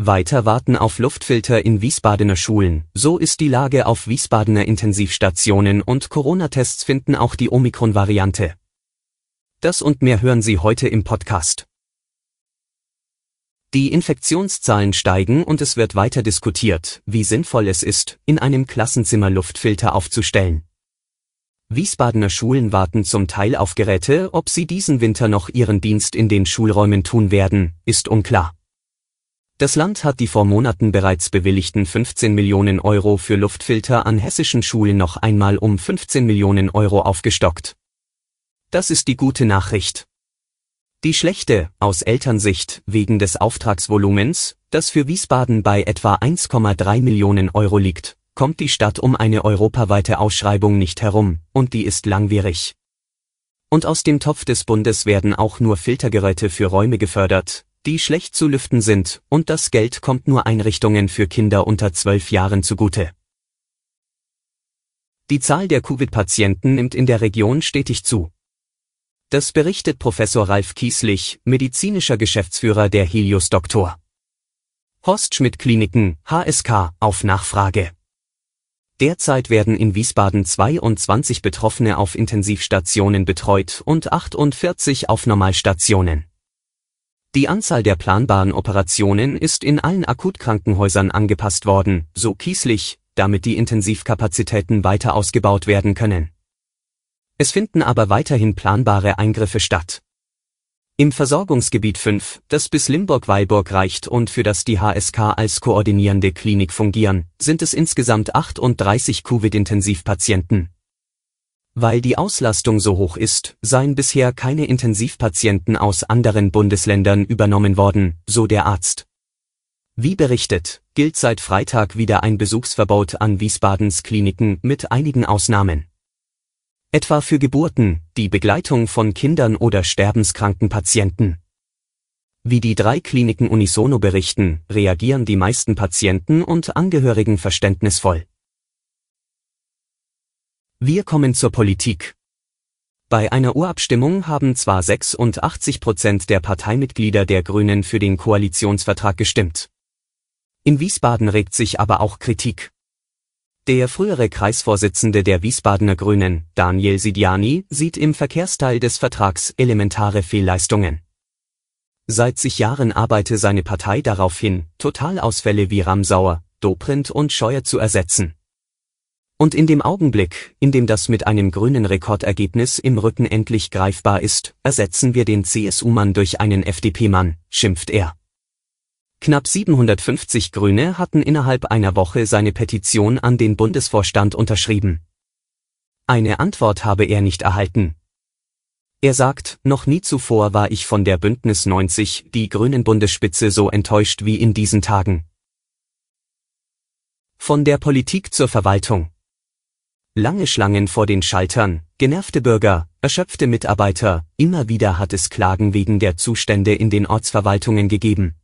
Weiter warten auf Luftfilter in Wiesbadener Schulen, so ist die Lage auf Wiesbadener Intensivstationen und Corona-Tests finden auch die Omikron-Variante. Das und mehr hören Sie heute im Podcast. Die Infektionszahlen steigen und es wird weiter diskutiert, wie sinnvoll es ist, in einem Klassenzimmer Luftfilter aufzustellen. Wiesbadener Schulen warten zum Teil auf Geräte, ob sie diesen Winter noch ihren Dienst in den Schulräumen tun werden, ist unklar. Das Land hat die vor Monaten bereits bewilligten 15 Millionen Euro für Luftfilter an hessischen Schulen noch einmal um 15 Millionen Euro aufgestockt. Das ist die gute Nachricht. Die schlechte, aus Elternsicht, wegen des Auftragsvolumens, das für Wiesbaden bei etwa 1,3 Millionen Euro liegt, kommt die Stadt um eine europaweite Ausschreibung nicht herum, und die ist langwierig. Und aus dem Topf des Bundes werden auch nur Filtergeräte für Räume gefördert, die schlecht zu lüften sind, und das Geld kommt nur Einrichtungen für Kinder unter zwölf Jahren zugute. Die Zahl der Covid-Patienten nimmt in der Region stetig zu. Das berichtet Professor Ralf Kieslich, medizinischer Geschäftsführer der Helios Doktor. Horst Schmidt Kliniken, HSK, auf Nachfrage. Derzeit werden in Wiesbaden 22 Betroffene auf Intensivstationen betreut und 48 auf Normalstationen. Die Anzahl der planbaren Operationen ist in allen Akutkrankenhäusern angepasst worden, so Kieslich, damit die Intensivkapazitäten weiter ausgebaut werden können. Es finden aber weiterhin planbare Eingriffe statt. Im Versorgungsgebiet 5, das bis Limburg-Weilburg reicht und für das die HSK als koordinierende Klinik fungieren, sind es insgesamt 38 Covid-Intensivpatienten. Weil die Auslastung so hoch ist, seien bisher keine Intensivpatienten aus anderen Bundesländern übernommen worden, so der Arzt. Wie berichtet, gilt seit Freitag wieder ein Besuchsverbot an Wiesbadens Kliniken mit einigen Ausnahmen. Etwa für Geburten, die Begleitung von Kindern oder sterbenskranken Patienten. Wie die drei Kliniken unisono berichten, reagieren die meisten Patienten und Angehörigen verständnisvoll. Wir kommen zur Politik. Bei einer Urabstimmung haben zwar 86 Prozent der Parteimitglieder der Grünen für den Koalitionsvertrag gestimmt. In Wiesbaden regt sich aber auch Kritik. Der frühere Kreisvorsitzende der Wiesbadener Grünen, Daniel Sidiani, sieht im Verkehrsteil des Vertrags elementare Fehlleistungen. Seit sich Jahren arbeite seine Partei darauf hin, Totalausfälle wie Ramsauer, Dobrindt und Scheuer zu ersetzen. Und in dem Augenblick, in dem das mit einem grünen Rekordergebnis im Rücken endlich greifbar ist, ersetzen wir den CSU-Mann durch einen FDP-Mann, schimpft er. Knapp 750 Grüne hatten innerhalb einer Woche seine Petition an den Bundesvorstand unterschrieben. Eine Antwort habe er nicht erhalten. Er sagt, noch nie zuvor war ich von der Bündnis 90, die Grünen Bundesspitze so enttäuscht wie in diesen Tagen. Von der Politik zur Verwaltung. Lange Schlangen vor den Schaltern, genervte Bürger, erschöpfte Mitarbeiter, immer wieder hat es Klagen wegen der Zustände in den Ortsverwaltungen gegeben.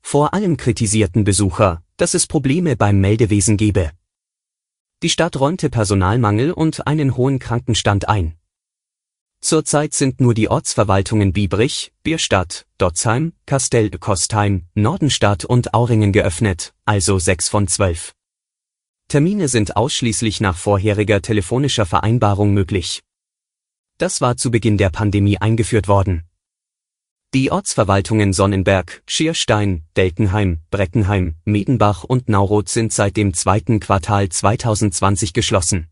Vor allem kritisierten Besucher, dass es Probleme beim Meldewesen gebe. Die Stadt räumte Personalmangel und einen hohen Krankenstand ein. Zurzeit sind nur die Ortsverwaltungen Biebrich, Bierstadt, Dotzheim, Kastell-Kostheim, Nordenstadt und Auringen geöffnet, also sechs von zwölf. Termine sind ausschließlich nach vorheriger telefonischer Vereinbarung möglich. Das war zu Beginn der Pandemie eingeführt worden. Die Ortsverwaltungen Sonnenberg, Schierstein, Delkenheim, Breckenheim, Medenbach und Nauroth sind seit dem zweiten Quartal 2020 geschlossen.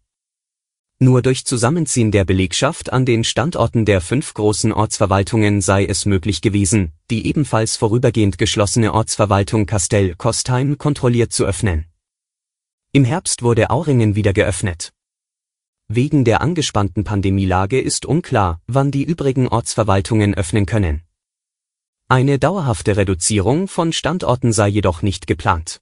Nur durch Zusammenziehen der Belegschaft an den Standorten der fünf großen Ortsverwaltungen sei es möglich gewesen, die ebenfalls vorübergehend geschlossene Ortsverwaltung Kastell-Kostheim kontrolliert zu öffnen. Im Herbst wurde Auringen wieder geöffnet. Wegen der angespannten Pandemielage ist unklar, wann die übrigen Ortsverwaltungen öffnen können. Eine dauerhafte Reduzierung von Standorten sei jedoch nicht geplant.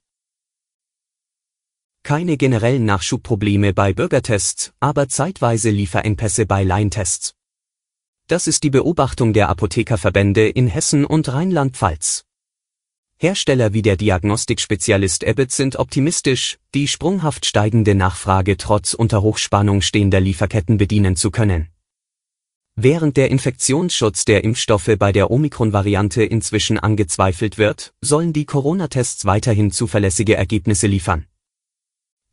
Keine generellen Nachschubprobleme bei Bürgertests, aber zeitweise Lieferengpässe bei Laientests. Das ist die Beobachtung der Apothekerverbände in Hessen und Rheinland-Pfalz. Hersteller wie der Diagnostikspezialist Abbott sind optimistisch, die sprunghaft steigende Nachfrage trotz unter Hochspannung stehender Lieferketten bedienen zu können. Während der Infektionsschutz der Impfstoffe bei der Omikron-Variante inzwischen angezweifelt wird, sollen die Corona-Tests weiterhin zuverlässige Ergebnisse liefern.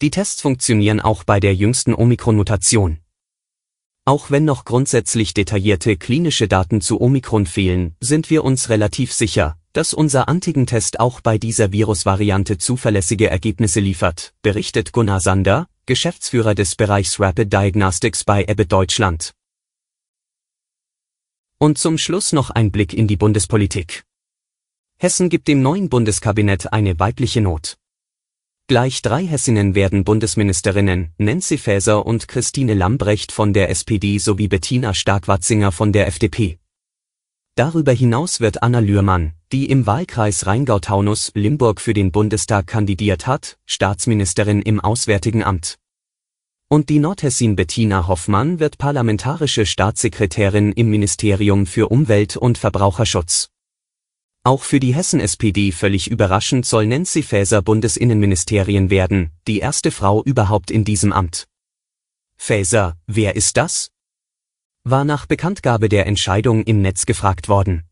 Die Tests funktionieren auch bei der jüngsten Omikron-Mutation. Auch wenn noch grundsätzlich detaillierte klinische Daten zu Omikron fehlen, sind wir uns relativ sicher, dass unser Antigentest auch bei dieser Virusvariante zuverlässige Ergebnisse liefert, berichtet Gunnar Sander, Geschäftsführer des Bereichs Rapid Diagnostics bei Abbott Deutschland. Und zum Schluss noch ein Blick in die Bundespolitik. Hessen gibt dem neuen Bundeskabinett eine weibliche Not. Gleich drei Hessinnen werden Bundesministerinnen, Nancy Faeser und Christine Lambrecht von der SPD sowie Bettina Stark-Watzinger von der FDP. Darüber hinaus wird Anna Lührmann, die im Wahlkreis Rheingau-Taunus-Limburg für den Bundestag kandidiert hat, Staatsministerin im Auswärtigen Amt. Und die Nordhessin Bettina Hoffmann wird parlamentarische Staatssekretärin im Ministerium für Umwelt und Verbraucherschutz. Auch für die Hessen-SPD völlig überraschend soll Nancy Faeser Bundesinnenministerien werden, die erste Frau überhaupt in diesem Amt. Faeser, wer ist das? War nach Bekanntgabe der Entscheidung im Netz gefragt worden.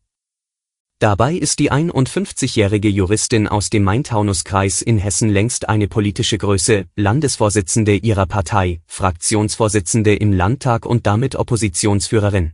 Dabei ist die 51-jährige Juristin aus dem Main-Taunus-Kreis in Hessen längst eine politische Größe, Landesvorsitzende ihrer Partei, Fraktionsvorsitzende im Landtag und damit Oppositionsführerin.